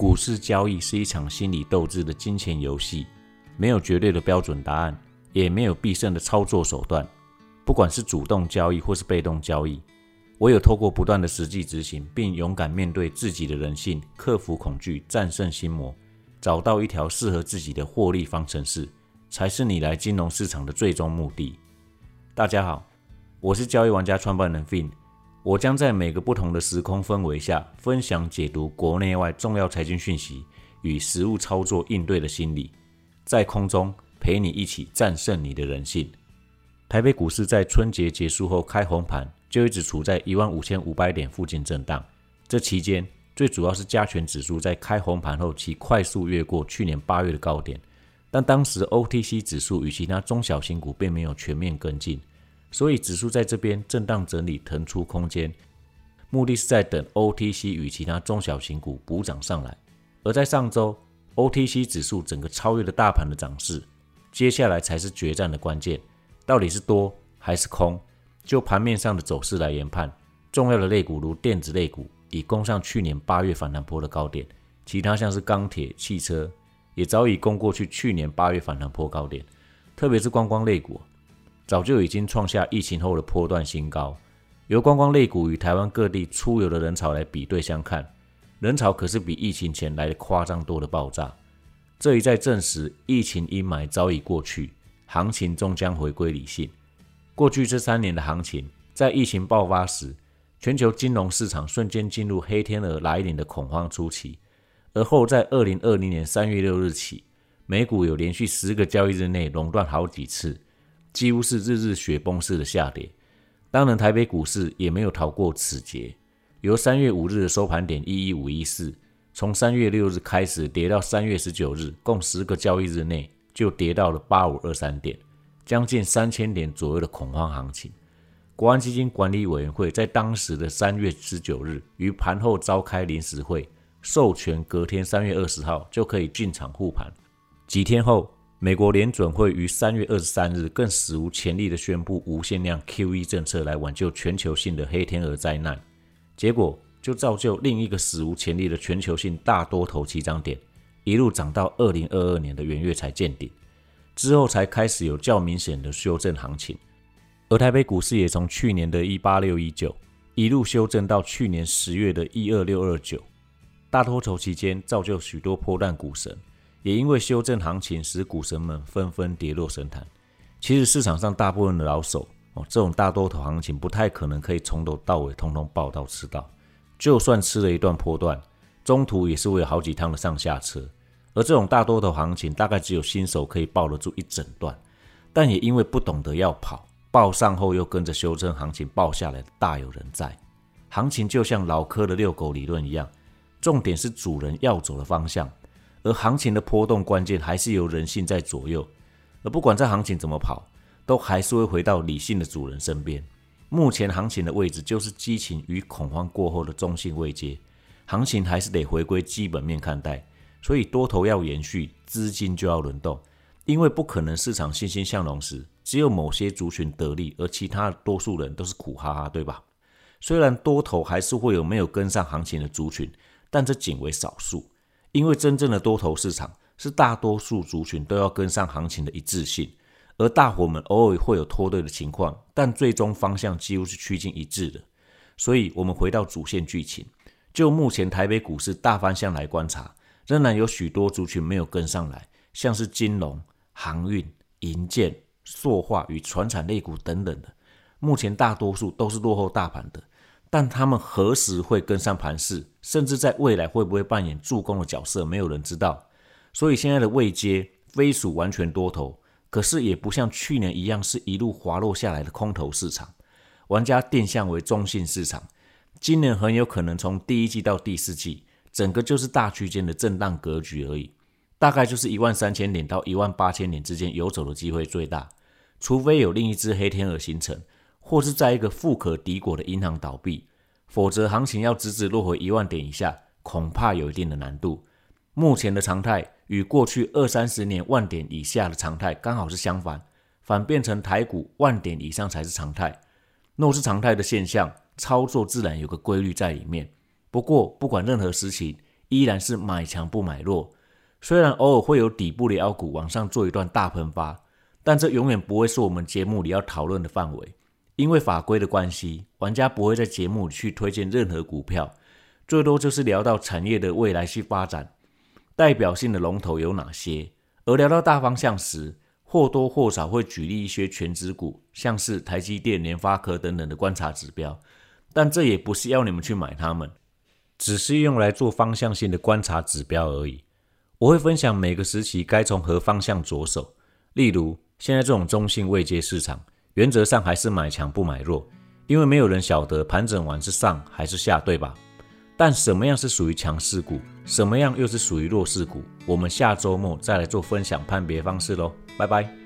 股市交易是一场心理斗志的金钱游戏，没有绝对的标准答案，也没有必胜的操作手段。不管是主动交易或是被动交易，唯有透过不断的实际执行，并勇敢面对自己的人性，克服恐惧，战胜心魔，找到一条适合自己的获利方程式，才是你来金融市场的最终目的。大家好，我是交易玩家创办人 Fin。我将在每个不同的时空氛围下，分享解读国内外重要财经讯息与实物操作应对的心理，在空中陪你一起战胜你的人性。台北股市在春节结束后开红盘，就一直处在一万五千五百点附近震荡。这期间，最主要是加权指数在开红盘后，其快速越过去年八月的高点，但当时 OTC 指数与其他中小型股并没有全面跟进。所以指数在这边震荡整理，腾出空间，目的是在等 OTC 与其他中小型股补涨上来。而在上周，OTC 指数整个超越了大盘的涨势，接下来才是决战的关键，到底是多还是空？就盘面上的走势来研判，重要的类股如电子类股已攻上去年八月反弹波的高点，其他像是钢铁、汽车也早已攻过去去年八月反弹波高点，特别是观光类股。早就已经创下疫情后的波段新高。由观光类股与台湾各地出游的人潮来比对相看，人潮可是比疫情前来的夸张多的爆炸。这一再证实，疫情阴霾早已过去，行情终将回归理性。过去这三年的行情，在疫情爆发时，全球金融市场瞬间进入黑天鹅来临的恐慌初期，而后在二零二零年三月六日起，美股有连续十个交易日内垄断好几次。几乎是日日雪崩式的下跌，当然台北股市也没有逃过此劫。由三月五日的收盘点一一五一四，从三月六日开始跌到三月十九日，共十个交易日内就跌到了八五二三点，将近三千点左右的恐慌行情。国安基金管理委员会在当时的三月十九日于盘后召开临时会，授权隔天三月二十号就可以进场护盘。几天后。美国联准会于三月二十三日更史无前例地宣布无限量 QE 政策来挽救全球性的黑天鹅灾难，结果就造就另一个史无前例的全球性大多头起涨点，一路涨到二零二二年的元月才见顶，之后才开始有较明显的修正行情，而台北股市也从去年的一八六一九一路修正到去年十月的一二六二九，大多头期间造就许多破蛋股神。也因为修正行情，使股神们纷纷跌落神坛。其实市场上大部分的老手哦，这种大多头行情不太可能可以从头到尾通通报到吃到。就算吃了一段波段，中途也是会有好几趟的上下车。而这种大多头行情，大概只有新手可以抱得住一整段。但也因为不懂得要跑，抱上后又跟着修正行情抱下来大有人在。行情就像老科的遛狗理论一样，重点是主人要走的方向。而行情的波动关键还是由人性在左右，而不管这行情怎么跑，都还是会回到理性的主人身边。目前行情的位置就是激情与恐慌过后的中性位阶，行情还是得回归基本面看待。所以多头要延续，资金就要轮动，因为不可能市场欣欣向荣时，只有某些族群得利，而其他多数人都是苦哈哈，对吧？虽然多头还是会有没有跟上行情的族群，但这仅为少数。因为真正的多头市场是大多数族群都要跟上行情的一致性，而大伙们偶尔会有脱队的情况，但最终方向几乎是趋近一致的。所以，我们回到主线剧情，就目前台北股市大方向来观察，仍然有许多族群没有跟上来，像是金融、航运、银建、塑化与船产类股等等的，目前大多数都是落后大盘的。但他们何时会跟上盘势，甚至在未来会不会扮演助攻的角色，没有人知道。所以现在的位阶非属完全多头，可是也不像去年一样是一路滑落下来的空头市场。玩家定向为中性市场，今年很有可能从第一季到第四季，整个就是大区间的震荡格局而已，大概就是一万三千点到一万八千点之间游走的机会最大，除非有另一只黑天鹅形成。或是在一个富可敌国的银行倒闭，否则行情要直直落回一万点以下，恐怕有一定的难度。目前的常态与过去二三十年万点以下的常态刚好是相反，反变成台股万点以上才是常态。若是常态的现象，操作自然有个规律在里面。不过不管任何时情，依然是买强不买弱。虽然偶尔会有底部的妖股往上做一段大喷发，但这永远不会是我们节目里要讨论的范围。因为法规的关系，玩家不会在节目里去推荐任何股票，最多就是聊到产业的未来去发展，代表性的龙头有哪些。而聊到大方向时，或多或少会举例一些全指股，像是台积电、联发科等等的观察指标。但这也不是要你们去买它们，只是用来做方向性的观察指标而已。我会分享每个时期该从何方向着手。例如，现在这种中性未接市场，原则上还是买强不买弱，因为没有人晓得盘整完是上还是下，对吧？但什么样是属于强势股，什么样又是属于弱势股，我们下周末再来做分享判别方式喽。拜拜。